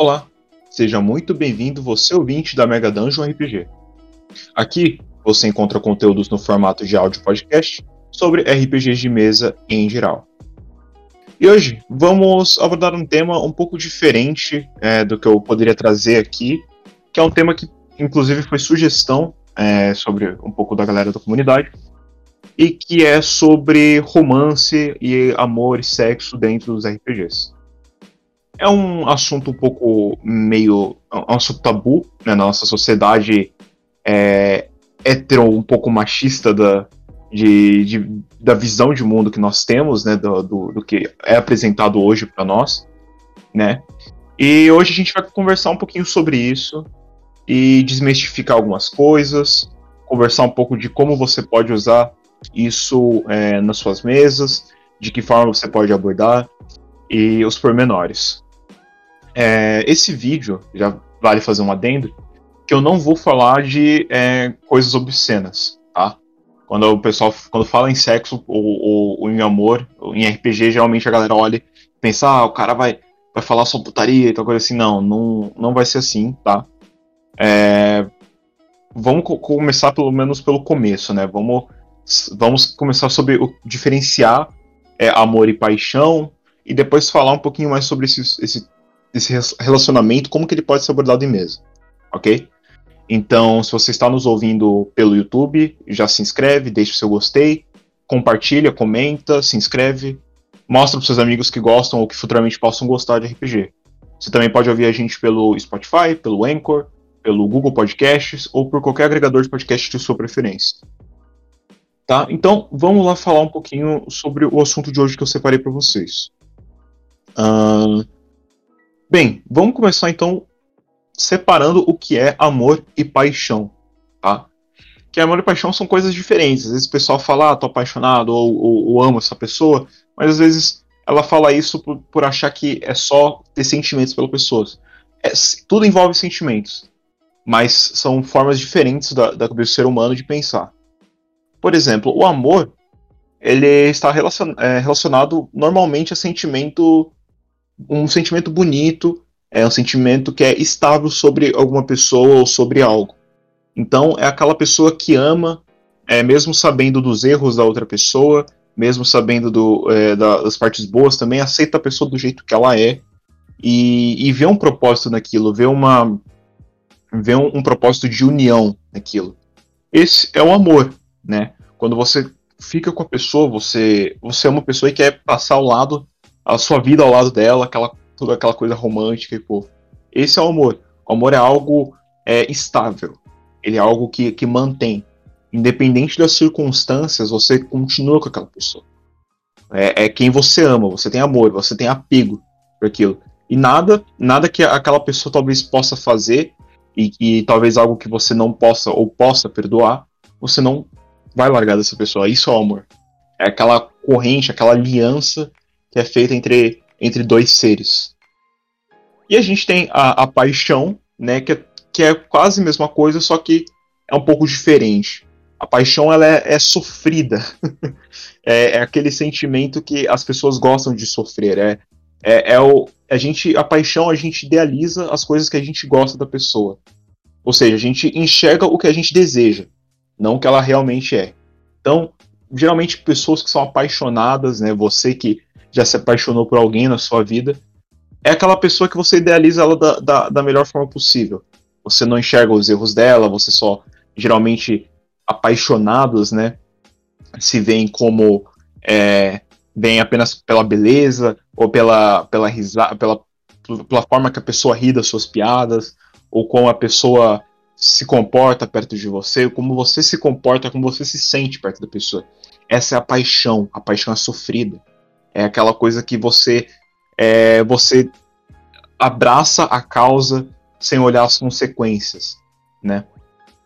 Olá, seja muito bem-vindo você ouvinte da Mega Dungeon RPG. Aqui você encontra conteúdos no formato de áudio podcast sobre RPGs de mesa em geral. E hoje vamos abordar um tema um pouco diferente é, do que eu poderia trazer aqui, que é um tema que inclusive foi sugestão é, sobre um pouco da galera da comunidade, e que é sobre romance e amor e sexo dentro dos RPGs. É um assunto um pouco meio. É um assunto tabu né, na nossa sociedade é, hetero, um pouco machista da, de, de, da visão de mundo que nós temos, né, do, do, do que é apresentado hoje para nós, né. E hoje a gente vai conversar um pouquinho sobre isso e desmistificar algumas coisas, conversar um pouco de como você pode usar isso é, nas suas mesas, de que forma você pode abordar e os pormenores. É, esse vídeo, já vale fazer um adendo, que eu não vou falar de é, coisas obscenas, tá? Quando o pessoal quando fala em sexo ou, ou, ou, em amor, ou em RPG, geralmente a galera olha pensa, ah, o cara vai, vai falar só putaria e tal coisa assim. Não, não, não vai ser assim, tá? É, vamos co começar pelo menos pelo começo, né? Vamos, vamos começar sobre o diferenciar é, amor e paixão e depois falar um pouquinho mais sobre esse, esse desse relacionamento, como que ele pode ser abordado em mesa, ok? Então, se você está nos ouvindo pelo YouTube, já se inscreve, deixa o seu gostei, compartilha, comenta, se inscreve, mostra para seus amigos que gostam ou que futuramente possam gostar de RPG. Você também pode ouvir a gente pelo Spotify, pelo Anchor, pelo Google Podcasts ou por qualquer agregador de podcast de sua preferência. Tá? Então, vamos lá falar um pouquinho sobre o assunto de hoje que eu separei para vocês. Uh, Bem, vamos começar então separando o que é amor e paixão, tá? Que amor e paixão são coisas diferentes. Às vezes o pessoal fala, ah, tô apaixonado ou, ou, ou amo essa pessoa, mas às vezes ela fala isso por, por achar que é só ter sentimentos pela pessoa. É, tudo envolve sentimentos, mas são formas diferentes da, da do ser humano de pensar. Por exemplo, o amor ele está é, relacionado normalmente a sentimento um sentimento bonito, é um sentimento que é estável sobre alguma pessoa ou sobre algo. Então, é aquela pessoa que ama, é, mesmo sabendo dos erros da outra pessoa, mesmo sabendo do, é, das partes boas, também aceita a pessoa do jeito que ela é e, e vê um propósito naquilo, vê, uma, vê um, um propósito de união naquilo. Esse é o amor, né? Quando você fica com a pessoa, você, você é uma pessoa e quer passar ao lado a sua vida ao lado dela, aquela, toda aquela coisa romântica e pô. Esse é o amor. O amor é algo é, estável. Ele é algo que, que mantém. Independente das circunstâncias, você continua com aquela pessoa. É, é quem você ama, você tem amor, você tem apego por aquilo. E nada, nada que aquela pessoa talvez possa fazer e, e talvez algo que você não possa ou possa perdoar, você não vai largar dessa pessoa. Isso é o amor. É aquela corrente, aquela aliança que é feita entre, entre dois seres. E a gente tem a, a paixão, né, que é, que é quase a mesma coisa, só que é um pouco diferente. A paixão ela é, é sofrida. é, é, aquele sentimento que as pessoas gostam de sofrer. É, é, é, o, a, gente, a paixão, a gente idealiza as coisas que a gente gosta da pessoa. Ou seja, a gente enxerga o que a gente deseja, não o que ela realmente é. Então, geralmente, pessoas que são apaixonadas, né, você que já se apaixonou por alguém na sua vida, é aquela pessoa que você idealiza ela da, da, da melhor forma possível. Você não enxerga os erros dela, você só, geralmente, apaixonados, né, se veem como é, apenas pela beleza ou pela pela risada, pela, pela forma que a pessoa ri das suas piadas ou como a pessoa se comporta perto de você, como você se comporta, como você se sente perto da pessoa. Essa é a paixão, a paixão é sofrida. É aquela coisa que você é, você abraça a causa sem olhar as consequências, né?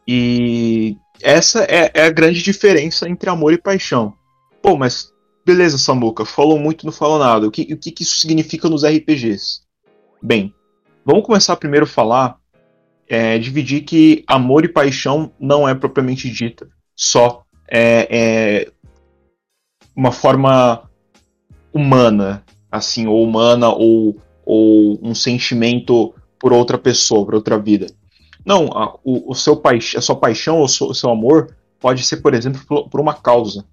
E essa é, é, a grande diferença entre amor e paixão. Pô, mas beleza, Samuca, falou muito, não falou nada. O que, o que isso significa nos RPGs? Bem, vamos começar primeiro a falar, é, dividir que amor e paixão não é propriamente dita só é, é uma forma humana, assim, ou humana, ou, ou um sentimento por outra pessoa, por outra vida. Não, a, o, o seu paix, a sua paixão ou o seu, amor pode ser, por exemplo, por, por, uma causa.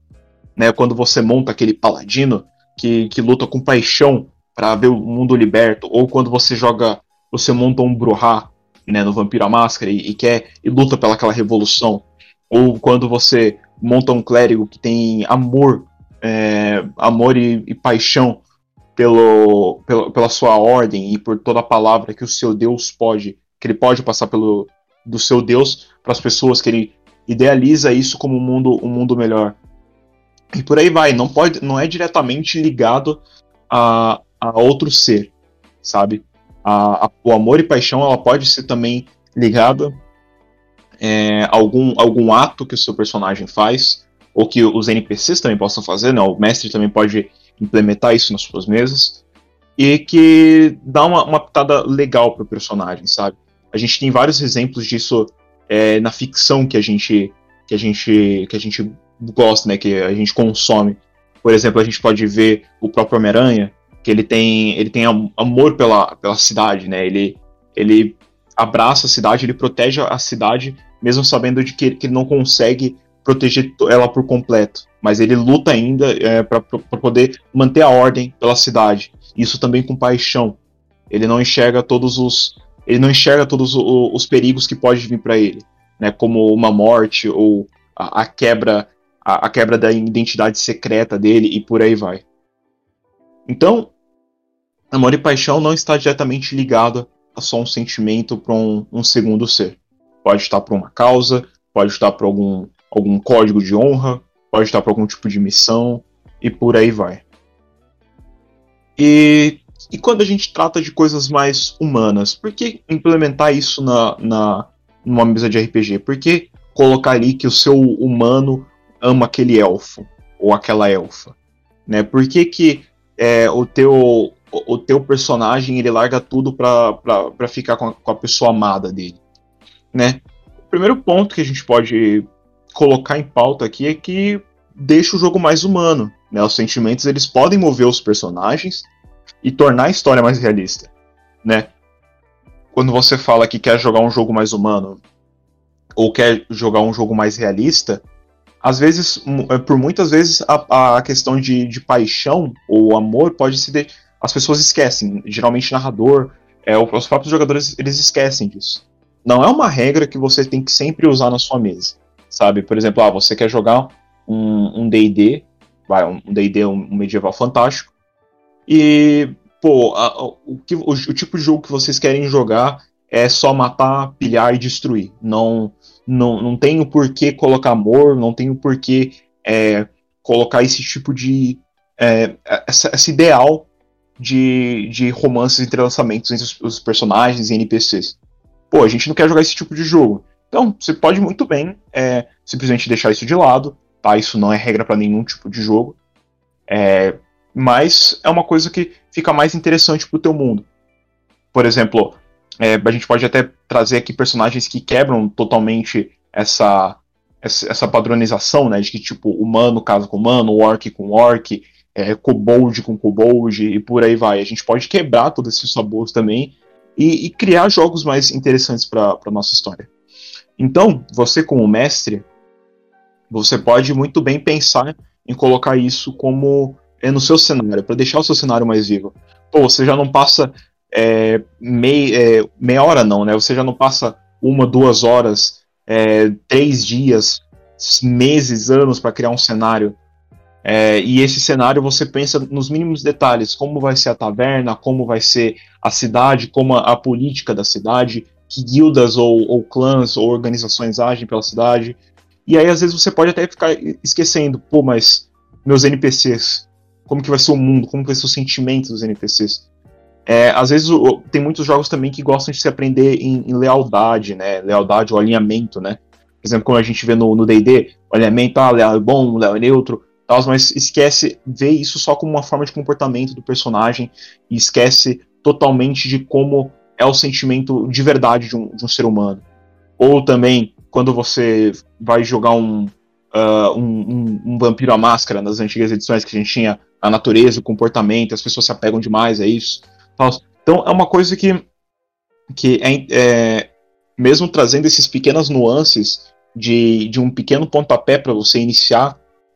Né? Quando você monta aquele paladino que, que luta com paixão para ver o mundo liberto, ou quando você joga, você monta um Bruhá né, no Vampiro à Máscara e, e quer e luta pelaquela revolução, ou quando você monta um clérigo que tem amor, é, amor e, e paixão pelo, pelo, pela sua ordem e por toda a palavra que o seu Deus pode, que ele pode passar pelo do seu Deus para as pessoas que ele idealiza isso como um mundo, um mundo melhor. E por aí vai, não pode, não é diretamente ligado a, a outro ser, sabe? A, a, o amor e paixão ela pode ser também ligada é, a algum, algum ato que o seu personagem faz, ou que os NPCs também possam fazer, né? O mestre também pode implementar isso nas suas mesas, e que dá uma, uma pitada legal pro personagem, sabe? A gente tem vários exemplos disso é, na ficção que a gente que a gente que a gente gosta, né, que a gente consome. Por exemplo, a gente pode ver o próprio Homem-Aranha, que ele tem ele tem amor pela, pela cidade, né? Ele ele abraça a cidade, ele protege a cidade, mesmo sabendo de que, que ele não consegue proteger ela por completo. Mas ele luta ainda é, para poder manter a ordem pela cidade. Isso também com paixão. Ele não enxerga todos os ele não enxerga todos os, os perigos que pode vir para ele, né? Como uma morte ou a, a quebra a, a quebra da identidade secreta dele e por aí vai. Então, amor e paixão não está diretamente ligado a só um sentimento para um, um, segundo ser. Pode estar por uma causa, pode estar por algum, algum código de honra, pode estar por algum tipo de missão e por aí vai. E, e quando a gente trata de coisas mais humanas, por que implementar isso na, na, numa mesa de RPG? Por que colocar ali que o seu humano ama aquele elfo ou aquela elfa? Né? Por que, que é, o, teu, o teu personagem ele larga tudo para ficar com a, com a, pessoa amada dele? Né? O primeiro ponto que a gente pode colocar em pauta aqui é que deixa o jogo mais humano. Né? Os sentimentos eles podem mover os personagens e tornar a história mais realista. Né? Quando você fala que quer jogar um jogo mais humano ou quer jogar um jogo mais realista, às vezes, é, por muitas vezes, a, a questão de, de paixão ou amor pode se. De... As pessoas esquecem. Geralmente, narrador, é, os próprios jogadores, eles esquecem disso. Não é uma regra que você tem que sempre usar na sua mesa. Sabe? Por exemplo, ah, você quer jogar um DD, um DD, um, um medieval fantástico, e, pô, a, o, que, o, o tipo de jogo que vocês querem jogar é só matar, pilhar e destruir. Não não, não tem o porquê colocar amor, não tem o porquê é, colocar esse tipo de. É, essa, esse ideal de, de romances e entrelaçamentos entre os, os, personagens e NPCs. Pô, a gente não quer jogar esse tipo de jogo. Então, você pode muito bem é, simplesmente deixar isso de lado, tá? Isso não é regra para nenhum tipo de jogo. É, mas é uma coisa que fica mais interessante pro teu mundo. Por exemplo, é, a gente pode até trazer aqui personagens que quebram totalmente essa, essa, padronização, né? De que, tipo, humano casa com humano, orc com orc, é, kobold com kobold e por aí vai. A gente pode quebrar todos esses sabores também e, e, criar jogos mais interessantes para a nossa história. Então, você como mestre, você pode muito bem pensar em colocar isso como é, no seu cenário, para deixar o seu cenário mais vivo. Pô, você já não passa é, mei, é, meia hora não, né? Você já não passa uma, duas horas, é, três dias, meses, anos para criar um cenário. É, e esse cenário você pensa nos mínimos detalhes, como vai ser a taverna, como vai ser a cidade, como a, a política da cidade, que guildas ou, ou clãs ou organizações agem pela cidade. E aí às vezes você pode até ficar esquecendo, pô, mas meus NPCs, como que vai ser o mundo, como vai ser o sentimento dos NPCs. É, às vezes tem muitos jogos também que gostam de se aprender em, em, lealdade, né? Lealdade ou alinhamento, né? Por exemplo, como a gente vê no D&D, alinhamento, ah, leal é bom, leal é neutro, tal, mas esquece, vê isso só como uma forma de comportamento do personagem e esquece totalmente de como é o sentimento de verdade de um, de um ser humano. Ou também, quando você vai jogar um, uh, um, um, Vampiro à Máscara, nas antigas edições que a gente tinha a natureza, o comportamento, as pessoas se apegam demais a isso. Então é uma coisa que que é, é mesmo trazendo esses pequenas nuances de, de um pequeno pontapé para você iniciar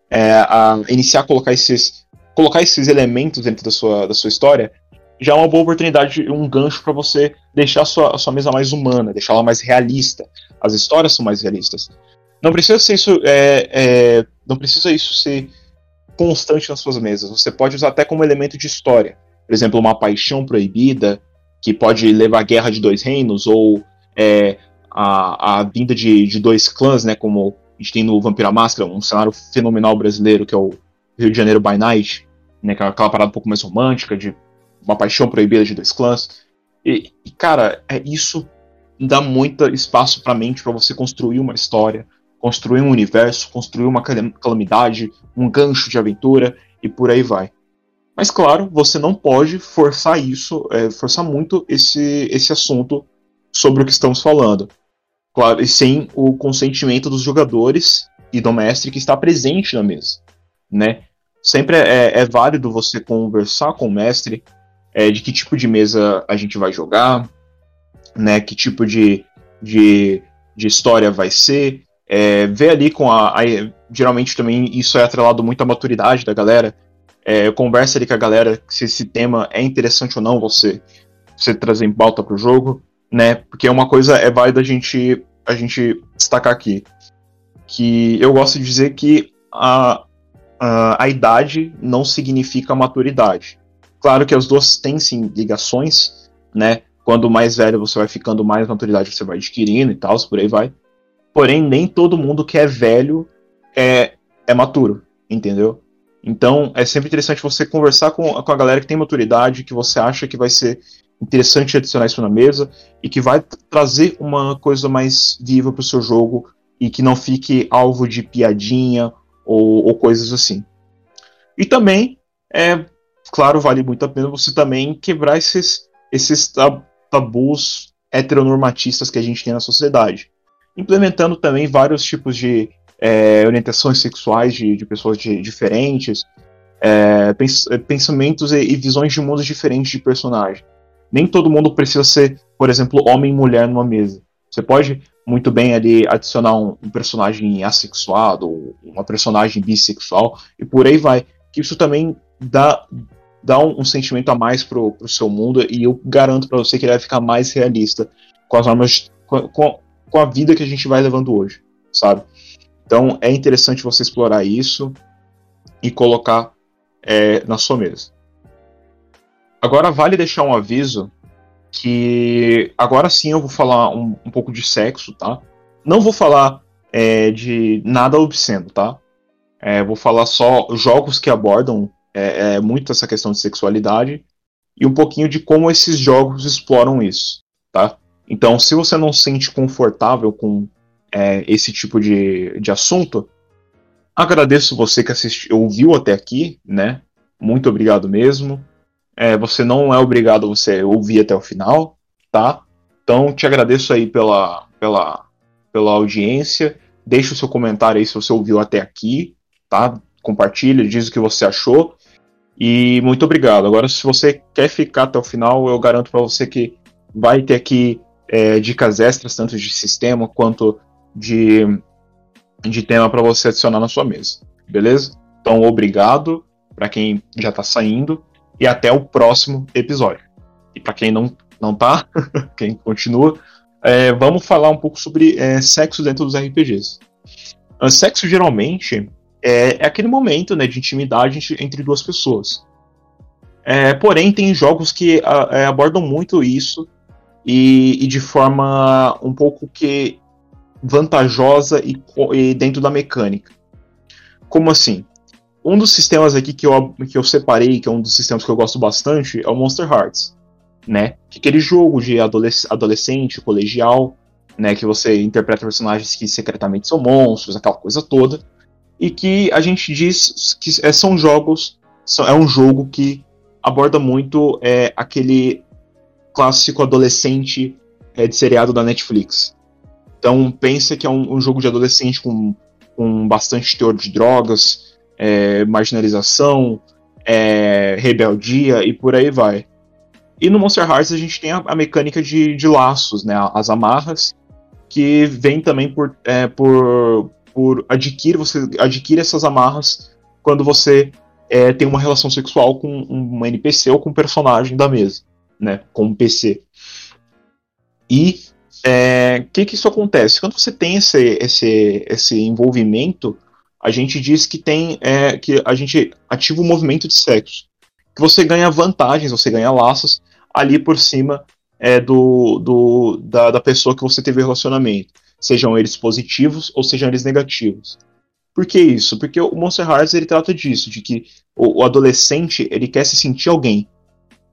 é, a iniciar colocar esses colocar esses elementos dentro da sua, da sua história já é uma boa oportunidade, um gancho para você deixar a sua, a sua mesa mais humana, deixar ela mais realista. As histórias são mais realistas. Não precisa ser isso, é, é, não precisa isso ser constante nas suas mesas. Você pode usar até como elemento de história. Por exemplo, uma paixão proibida que pode levar à guerra de dois reinos ou é, a, a vinda de, de dois clãs, né? Como a gente tem no Vampira Máscara, um cenário fenomenal brasileiro que é o Rio de Janeiro by Night, né? É aquela parada um pouco mais romântica de uma paixão proibida de dois clãs. E, e cara, é isso dá muito espaço para mente para você construir uma história, construir um universo, construir uma calamidade, um gancho de aventura e por aí vai. Mas claro, você não pode forçar isso, é, forçar muito esse, esse assunto sobre o que estamos falando. Claro, e sem o consentimento dos jogadores e do mestre que está presente na mesa, né? Sempre é, é válido você conversar com o mestre, é, de que tipo de mesa a gente vai jogar, né? Que tipo de, de, de história vai ser. É, ver ali com a, a, Geralmente também isso é atrelado muito à maturidade da galera. É, conversa ali com a galera se esse tema é interessante ou não você, você trazer em pauta para o jogo, né? Porque uma coisa é válida a gente, a gente destacar aqui. Que eu gosto de dizer que a, a, a idade não significa maturidade. Claro que as duas têm sim ligações, né? Quando mais velho você vai ficando, mais maturidade você vai adquirindo e tal, por aí vai. Porém, nem todo mundo que é velho é, é maturo, entendeu? Então, é sempre interessante você conversar com, com a galera que tem maturidade, que você acha que vai ser interessante adicionar isso na mesa e que vai trazer uma coisa mais viva para o seu jogo e que não fique alvo de piadinha ou, ou coisas assim. E também é claro, vale muito a pena você também quebrar esses, esses tabus heteronormatistas que a gente tem na sociedade. Implementando também vários tipos de é, orientações sexuais de, de pessoas de, diferentes, é, pens pensamentos e, e, visões de mundos diferentes de personagem. Nem todo mundo precisa ser, por exemplo, homem e mulher numa mesa. Você pode muito bem ali adicionar um, um personagem assexuado, uma personagem bissexual, e por aí vai. Que isso também dá, dá um, um, sentimento a mais pro, pro seu mundo e eu garanto para você que ele vai ficar mais realista com as armas, com, com, com, a vida que a gente vai levando hoje, sabe? Então é interessante você explorar isso e colocar é, na sua mesa. Agora vale deixar um aviso que agora sim eu vou falar um, um pouco de sexo, tá? Não vou falar é, de nada obsceno, tá? É, vou falar só jogos que abordam é, é muito essa questão de sexualidade e um pouquinho de como esses jogos exploram isso, tá? Então, se você não se sente confortável com é, esse tipo de, de assunto, agradeço você que assistiu, ouviu até aqui, né? Muito obrigado mesmo. É, você não é obrigado a você ouvir até o final, tá? Então, te agradeço aí pela, pela, pela audiência. Deixe o seu comentário aí se você ouviu até aqui, tá? Compartilhe, diz o que você achou. E muito obrigado. Agora, se você quer ficar até o final, eu garanto para você que vai ter aqui é, dicas extras, tanto de sistema quanto de, de tema para você adicionar na sua mesa. Beleza? Então, obrigado para quem já está saindo e até o próximo episódio. E para quem não, não tá, quem continua, é, vamos falar um pouco sobre é, sexo dentro dos RPGs. O sexo geralmente é, é aquele momento né, de intimidade entre duas pessoas. É, porém, tem jogos que a, é, abordam muito isso e, e, de forma um pouco que vantajosa e, e, dentro da mecânica. Como assim? Um dos sistemas aqui que eu, que eu separei, que é um dos sistemas que eu gosto bastante, é o Monster Hearts. Né? É aquele jogo de adolesc adolescente, colegial, né? Que você interpreta personagens que secretamente são monstros, aquela coisa toda e que a gente diz que é, são jogos, é um jogo que aborda muito é, aquele clássico adolescente é, de seriado da Netflix. Então pensa que é um, um jogo de adolescente com, com bastante teor de drogas, é, marginalização, é, rebeldia e por aí vai. E no Monster Hearts a gente tem a, a mecânica de, de, laços, né? As amarras, que vem também por, é, por, por adquirir, você adquire essas amarras quando você é, tem uma relação sexual com um NPC ou com um personagem da mesa, né? Com um PC. E o é, que, que isso acontece? Quando você tem esse, esse, esse envolvimento, a gente diz que tem é, que a gente ativa o movimento de sexo. Que você ganha vantagens, você ganha laços ali por cima é, do, do da, da pessoa que você teve relacionamento. Sejam eles positivos ou sejam eles negativos. Por que isso? Porque o Monster Hearts ele trata disso, de que o, o, adolescente ele quer se sentir alguém.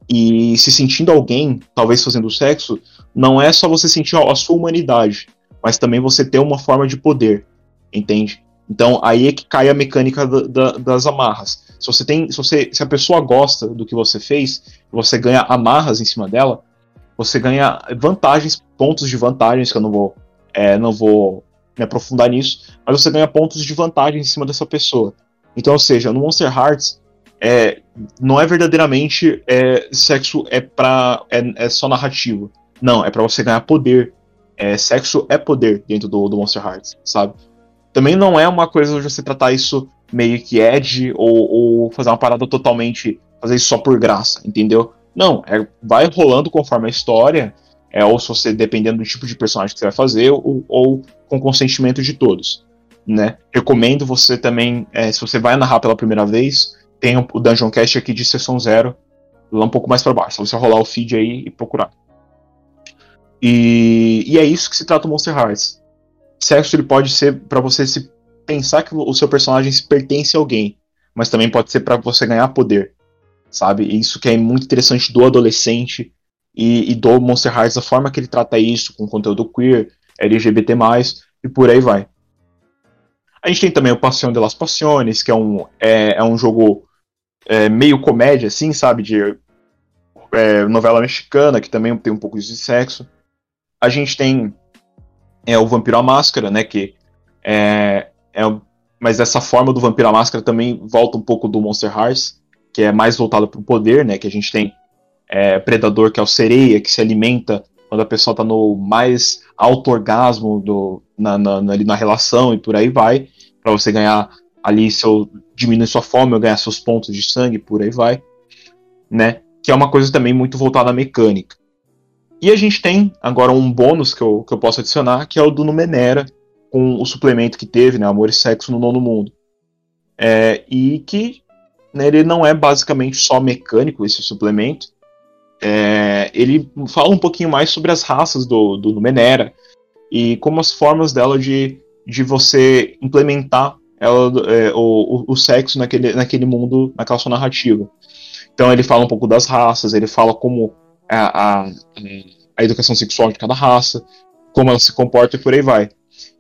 E se sentindo alguém, talvez fazendo sexo, não é só você sentir a sua humanidade, mas também você ter uma forma de poder, entende? Então aí é que cai a mecânica da, da, das amarras. Se você tem, se, você, se a pessoa gosta do que você fez, você ganha amarras em cima dela, você ganha vantagens, pontos de vantagens que eu não vou, é, não vou me aprofundar nisso, mas você ganha pontos de vantagem em cima dessa pessoa. Então, ou seja, no Monster Hearts é, não é verdadeiramente é, sexo é para é, é, só narrativo. Não, é para você ganhar poder. É, sexo é poder dentro do, do Monster Hearts, sabe? também não é uma coisa de você tratar isso meio que edge ou, ou fazer uma parada totalmente. fazer isso só por graça, entendeu? Não, é, vai rolando conforme a história, é, ou se você, dependendo do tipo de personagem que você vai fazer, ou, ou com consentimento de todos. Né? Recomendo você também, é, se você vai narrar pela primeira vez, tem o Dungeon Cast aqui de sessão zero, lá um pouco mais para baixo. Você rolar o feed aí e procurar. E, e é isso que se trata o Monster Hearts sexo ele pode ser para você se pensar que o seu personagem se pertence a alguém, mas também pode ser para você ganhar poder, sabe? Isso que é muito interessante do adolescente e, e, do Monster Hearts, a forma que ele trata isso com conteúdo queer, LGBT+, e por aí vai. A gente tem também o Passion de las Passiones, que é um, é, é um jogo é, meio comédia, assim, sabe? De é, novela mexicana, que também tem um pouco de sexo. A gente tem é o Vampiro à Máscara, né? Que é, é, mas essa forma do Vampiro à Máscara também volta um pouco do Monster Hearts, que é mais voltado para o poder, né? Que a gente tem é, Predador, que é o sereia, que se alimenta quando a pessoa está no mais alto orgasmo do, na, na, na, na relação e por aí vai, para você ganhar ali seu diminuir sua fome ou ganhar seus pontos de sangue, por aí vai, né? Que é uma coisa também muito voltada à mecânica. E a gente tem agora um bônus que eu, que eu posso adicionar, que é o do Numenera, com o suplemento que teve, né, Amor e Sexo no Nono Mundo. É, e que né, ele não é basicamente só mecânico, esse suplemento. É, ele fala um pouquinho mais sobre as raças do, do Numenera e como as formas dela de, de você implementar ela, é, o, o, sexo naquele, naquele mundo, naquela sua narrativa. Então ele fala um pouco das raças, ele fala como a, a, a educação sexual de cada raça, como ela se comporta e por aí vai.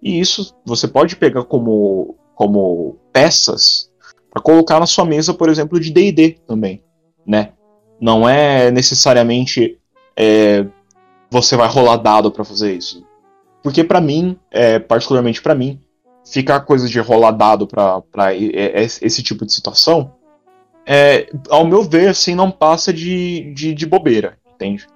E isso você pode pegar como, como peças para colocar na sua mesa, por exemplo, de D&D também, né? Não é necessariamente é, você vai rolar dado para fazer isso, porque para mim, é, particularmente para mim, ficar coisa de rolar dado para esse tipo de situação, é, ao meu ver, assim, não passa de, de, de bobeira entende?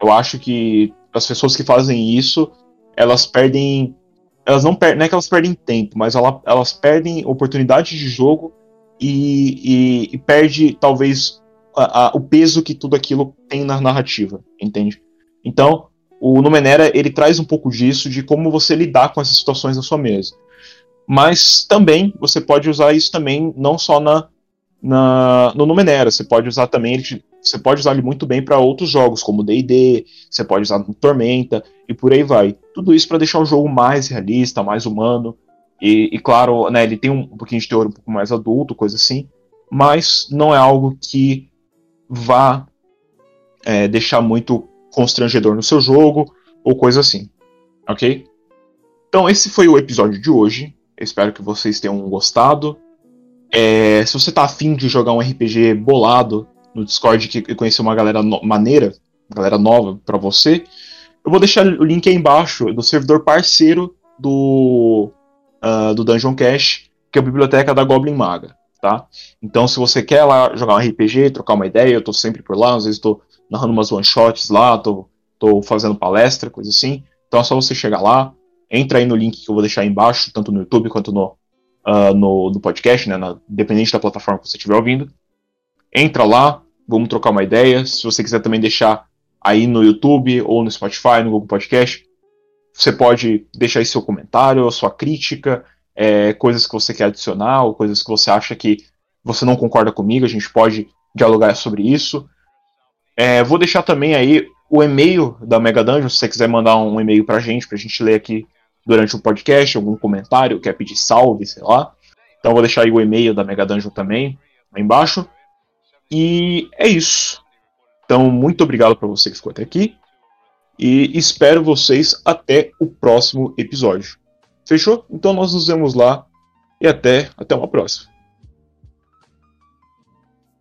Eu acho que as pessoas que fazem isso, elas perdem. Elas não perdem. Não é que elas perdem tempo, mas ela, elas perdem oportunidade de jogo e, e, e perde, talvez, a, a, o peso que tudo aquilo tem na narrativa, entende? Então, o Numenera ele traz um pouco disso, de como você lidar com essas situações na sua mesa. Mas também você pode usar isso também não só na, na no Numenera, você pode usar também ele você pode usar ele muito bem para outros jogos, como D&D, você pode usar no Tormenta e por aí vai. Tudo isso para deixar o jogo mais realista, mais humano. E, e claro, né, ele tem um, um pouquinho de teor um pouco mais adulto, coisa assim, mas não é algo que vá é, deixar muito constrangedor no seu jogo ou coisa assim, ok? Então esse foi o episódio de hoje. Espero que vocês tenham gostado. É, se você tá afim de jogar um RPG bolado, no Discord que conheceu uma galera maneira, galera nova para você, eu vou deixar o link aí embaixo do servidor parceiro do, uh, do Dungeon Cash, que é a biblioteca da Goblin Maga, tá? Então, se você quer lá jogar um RPG, trocar uma ideia, eu tô sempre por lá, às vezes estou narrando umas one-shots lá, tô, tô fazendo palestra, coisa assim. Então é só você chegar lá, entra aí no link que eu vou deixar aí embaixo, tanto no YouTube quanto no, uh, no, no, podcast, né, na, dependente da plataforma que você estiver ouvindo. Entra lá, vamos trocar uma ideia. Se você quiser também deixar aí no YouTube ou no Spotify, no Google Podcast, você pode deixar aí seu comentário, sua crítica, é, coisas que você quer adicionar, ou coisas que você acha que você não concorda comigo, a gente pode dialogar sobre isso. É, vou deixar também aí o e-mail da Mega Dungeon, se você quiser mandar um e-mail pra gente, pra gente ler aqui durante o podcast, algum comentário, quer pedir salve, sei lá. Então vou deixar aí o e-mail da Mega Dungeon também, lá embaixo. E é isso. Então, muito obrigado para você que ficou até aqui. E espero vocês até o próximo episódio. Fechou? Então nós nos vemos lá e até, até uma próxima.